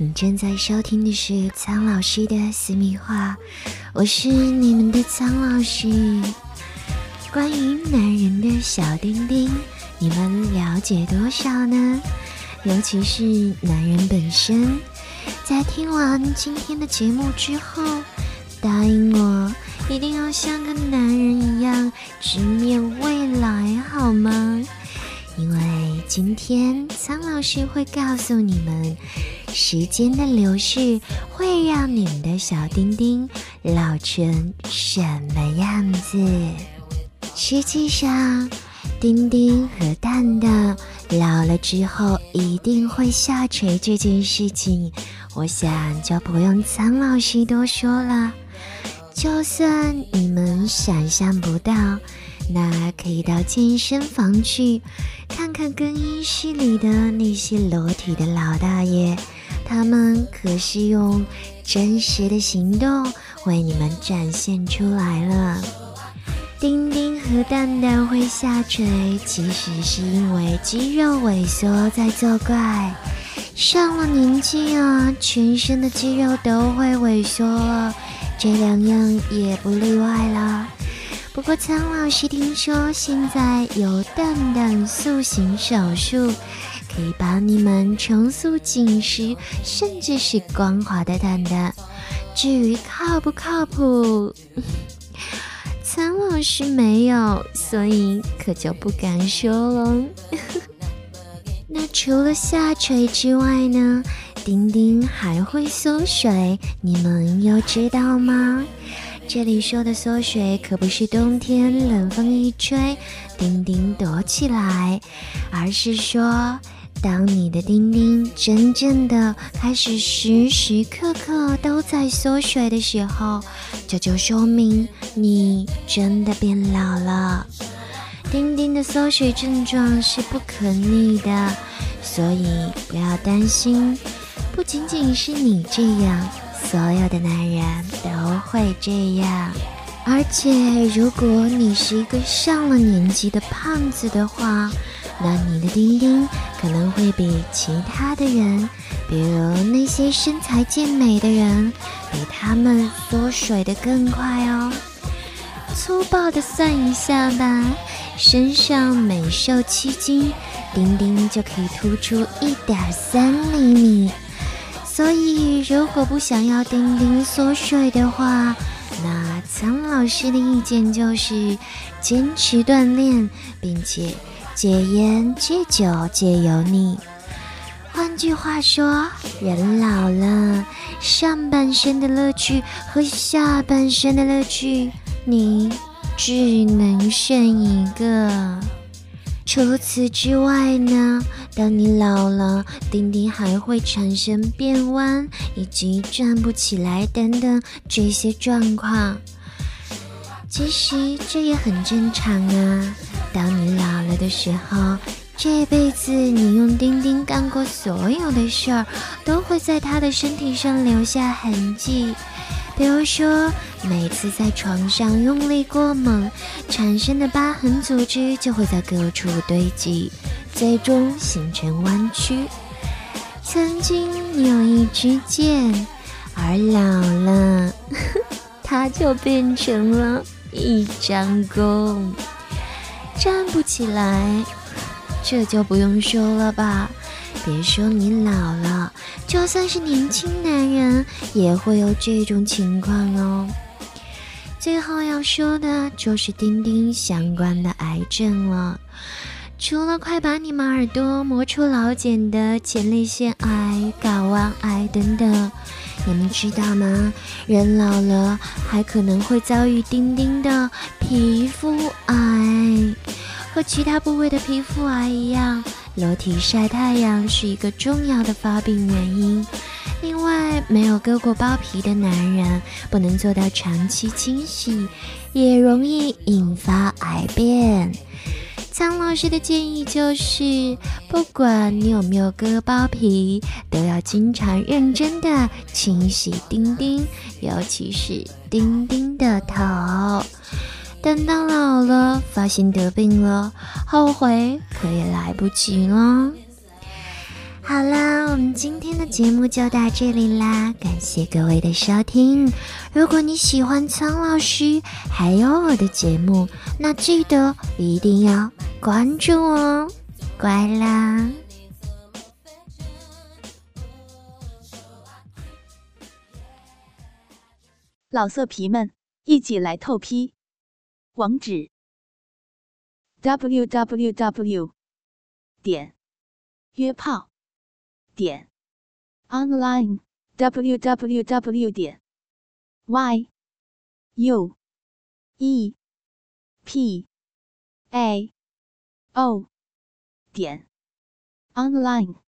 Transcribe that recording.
你正在收听的是苍老师的私密话，我是你们的苍老师。关于男人的小丁丁，你们了解多少呢？尤其是男人本身，在听完今天的节目之后，答应我一定要像个男人一样直面未来，好吗？因为今天苍老师会告诉你们。时间的流逝会让你们的小丁丁老成什么样子？实际上，丁丁和蛋蛋老了之后一定会下垂这件事情，我想就不用苍老师多说了。就算你们想象不到，那可以到健身房去看看更衣室里的那些裸体的老大爷。他们可是用真实的行动为你们展现出来了。丁丁和蛋蛋会下垂，其实是因为肌肉萎缩在作怪。上了年纪啊，全身的肌肉都会萎缩了，这两样也不例外了。不过苍老师听说现在有蛋蛋塑形手术。可以帮你们重塑紧实，甚至是光滑的蛋蛋。至于靠不靠谱，苍老师没有，所以可就不敢说了。那除了下垂之外呢？丁丁还会缩水，你们又知道吗？这里说的缩水可不是冬天冷风一吹，丁丁躲起来，而是说。当你的丁丁真正的开始时时刻刻都在缩水的时候，这就说明你真的变老了。丁丁的缩水症状是不可逆的，所以不要担心。不仅仅是你这样，所有的男人都会这样。而且，如果你是一个上了年纪的胖子的话，那你的丁丁可能会比其他的人，比如那些身材健美的人，比他们缩水的更快哦。粗暴的算一下吧，身上每瘦七斤，丁丁就可以突出一点三厘米。所以，如果不想要丁丁缩水的话，那苍老师的意见就是坚持锻炼，并且。戒烟、戒酒、戒油腻。换句话说，人老了，上半身的乐趣和下半身的乐趣，你只能剩一个。除此之外呢，当你老了，丁丁还会产生变弯以及站不起来等等这些状况。其实这也很正常啊。当你老了的时候，这辈子你用钉钉干过所有的事儿，都会在他的身体上留下痕迹。比如说，每次在床上用力过猛，产生的疤痕组织就会在各处堆积，最终形成弯曲。曾经有一支箭，而老了，它就变成了一张弓。站不起来，这就不用说了吧。别说你老了，就算是年轻男人也会有这种情况哦。最后要说的就是丁丁相关的癌症了，除了快把你们耳朵磨出老茧的前列腺癌、睾丸癌等等，你们知道吗？人老了还可能会遭遇丁丁的皮肤癌。和其他部位的皮肤癌一样，裸体晒太阳是一个重要的发病原因。另外，没有割过包皮的男人不能做到长期清洗，也容易引发癌变。苍老师的建议就是，不管你有没有割包皮，都要经常认真的清洗丁丁，尤其是丁丁的头。等到老了，发现得病了，后悔可也来不及了。好啦，我们今天的节目就到这里啦，感谢各位的收听。如果你喜欢苍老师还有我的节目，那记得一定要关注哦，乖啦！老色皮们，一起来透批，网址：w w w. 点约炮。点 online w w w 点 y u e p a o 点 online。